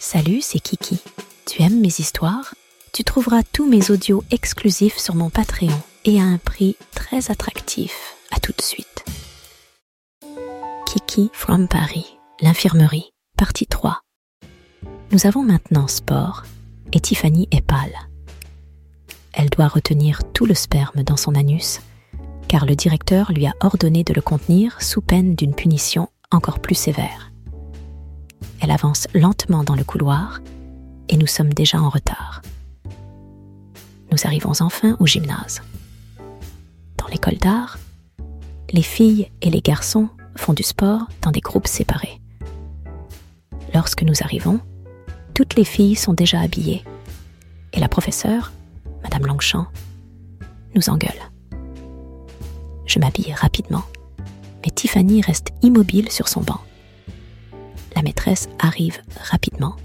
Salut, c'est Kiki. Tu aimes mes histoires? Tu trouveras tous mes audios exclusifs sur mon Patreon et à un prix très attractif. À tout de suite. Kiki from Paris, l'infirmerie, partie 3. Nous avons maintenant sport et Tiffany est pâle. Elle doit retenir tout le sperme dans son anus car le directeur lui a ordonné de le contenir sous peine d'une punition encore plus sévère. Elle avance lentement dans le couloir et nous sommes déjà en retard. Nous arrivons enfin au gymnase. Dans l'école d'art, les filles et les garçons font du sport dans des groupes séparés. Lorsque nous arrivons, toutes les filles sont déjà habillées et la professeure, Madame Longchamp, nous engueule. Je m'habille rapidement, mais Tiffany reste immobile sur son banc. Arrive rapidement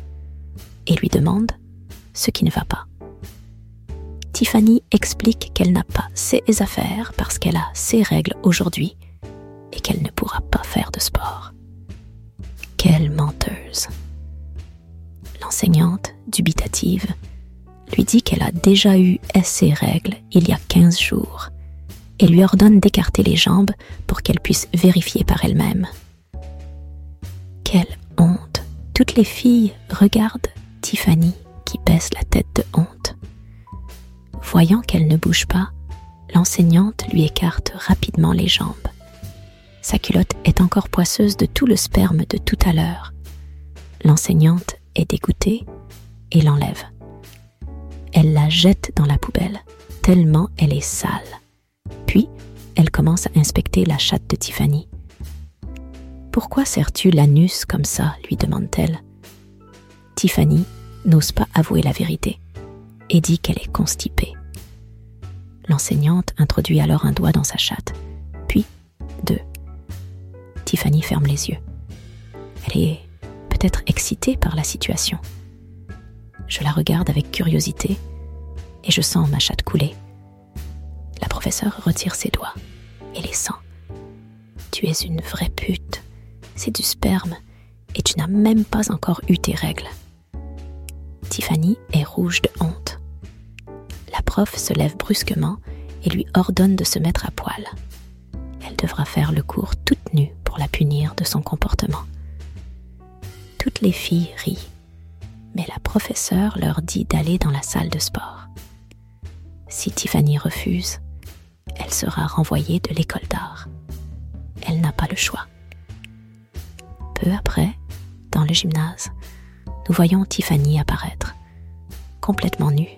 et lui demande ce qui ne va pas. Tiffany explique qu'elle n'a pas ses affaires parce qu'elle a ses règles aujourd'hui et qu'elle ne pourra pas faire de sport. Quelle menteuse. L'enseignante, dubitative, lui dit qu'elle a déjà eu ses règles il y a 15 jours et lui ordonne d'écarter les jambes pour qu'elle puisse vérifier par elle-même. Toutes les filles regardent Tiffany qui baisse la tête de honte. Voyant qu'elle ne bouge pas, l'enseignante lui écarte rapidement les jambes. Sa culotte est encore poisseuse de tout le sperme de tout à l'heure. L'enseignante est dégoûtée et l'enlève. Elle la jette dans la poubelle, tellement elle est sale. Puis, elle commence à inspecter la chatte de Tiffany. Pourquoi sers-tu l'anus comme ça lui demande-t-elle. Tiffany n'ose pas avouer la vérité et dit qu'elle est constipée. L'enseignante introduit alors un doigt dans sa chatte, puis deux. Tiffany ferme les yeux. Elle est peut-être excitée par la situation. Je la regarde avec curiosité et je sens ma chatte couler professeur retire ses doigts et les sent. Tu es une vraie pute. C'est du sperme et tu n'as même pas encore eu tes règles. Tiffany est rouge de honte. La prof se lève brusquement et lui ordonne de se mettre à poil. Elle devra faire le cours toute nue pour la punir de son comportement. Toutes les filles rient, mais la professeure leur dit d'aller dans la salle de sport. Si Tiffany refuse, elle sera renvoyée de l'école d'art. Elle n'a pas le choix. Peu après, dans le gymnase, nous voyons Tiffany apparaître, complètement nue,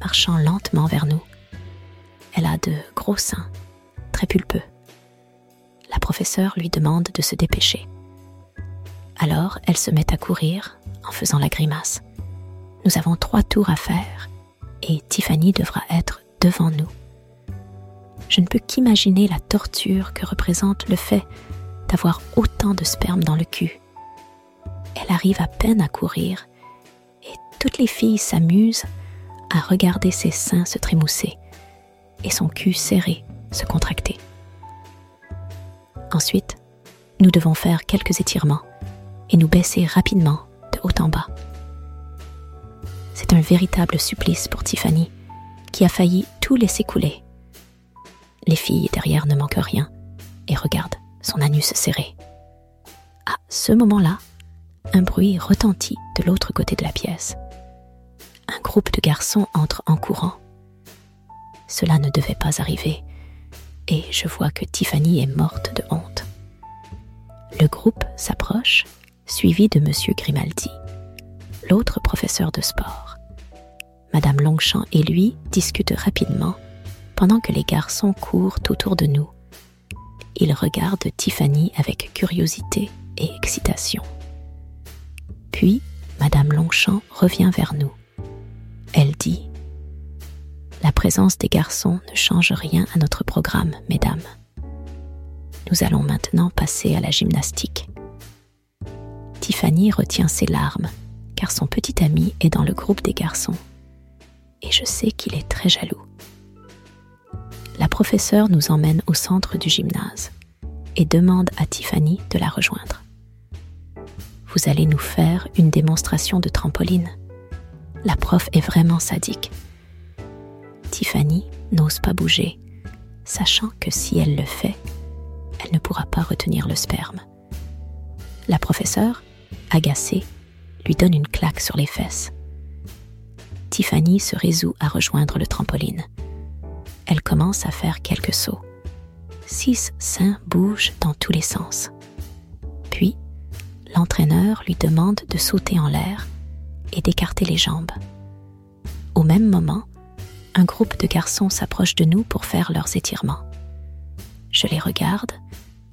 marchant lentement vers nous. Elle a de gros seins, très pulpeux. La professeure lui demande de se dépêcher. Alors elle se met à courir en faisant la grimace. Nous avons trois tours à faire et Tiffany devra être devant nous je ne peux qu'imaginer la torture que représente le fait d'avoir autant de sperme dans le cul. Elle arrive à peine à courir et toutes les filles s'amusent à regarder ses seins se trémousser et son cul serré se contracter. Ensuite, nous devons faire quelques étirements et nous baisser rapidement de haut en bas. C'est un véritable supplice pour Tiffany, qui a failli tout laisser couler les filles derrière ne manquent rien et regardent son anus serré. À ce moment-là, un bruit retentit de l'autre côté de la pièce. Un groupe de garçons entre en courant. Cela ne devait pas arriver, et je vois que Tiffany est morte de honte. Le groupe s'approche, suivi de M. Grimaldi, l'autre professeur de sport. Madame Longchamp et lui discutent rapidement pendant que les garçons courent autour de nous. Ils regardent Tiffany avec curiosité et excitation. Puis, Madame Longchamp revient vers nous. Elle dit La présence des garçons ne change rien à notre programme, mesdames. Nous allons maintenant passer à la gymnastique. Tiffany retient ses larmes, car son petit ami est dans le groupe des garçons. Et je sais qu'il est très jaloux la professeure nous emmène au centre du gymnase et demande à Tiffany de la rejoindre. Vous allez nous faire une démonstration de trampoline. La prof est vraiment sadique. Tiffany n'ose pas bouger, sachant que si elle le fait, elle ne pourra pas retenir le sperme. La professeure, agacée, lui donne une claque sur les fesses. Tiffany se résout à rejoindre le trampoline. Elle commence à faire quelques sauts. Six seins bougent dans tous les sens. Puis, l'entraîneur lui demande de sauter en l'air et d'écarter les jambes. Au même moment, un groupe de garçons s'approche de nous pour faire leurs étirements. Je les regarde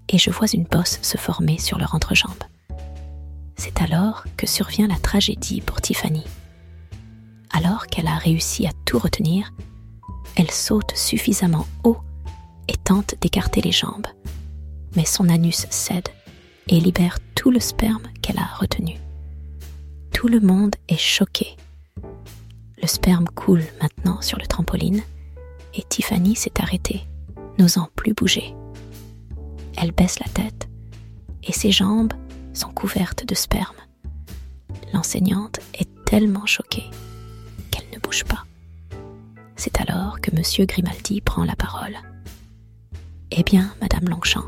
et je vois une bosse se former sur leur entrejambe. C'est alors que survient la tragédie pour Tiffany. Alors qu'elle a réussi à tout retenir, elle saute suffisamment haut et tente d'écarter les jambes. Mais son anus cède et libère tout le sperme qu'elle a retenu. Tout le monde est choqué. Le sperme coule maintenant sur le trampoline et Tiffany s'est arrêtée, n'osant plus bouger. Elle baisse la tête et ses jambes sont couvertes de sperme. L'enseignante est tellement choquée qu'elle ne bouge pas. C'est alors que M. Grimaldi prend la parole. Eh bien, Madame Longchamp,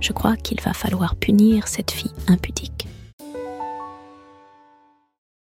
je crois qu'il va falloir punir cette fille impudique.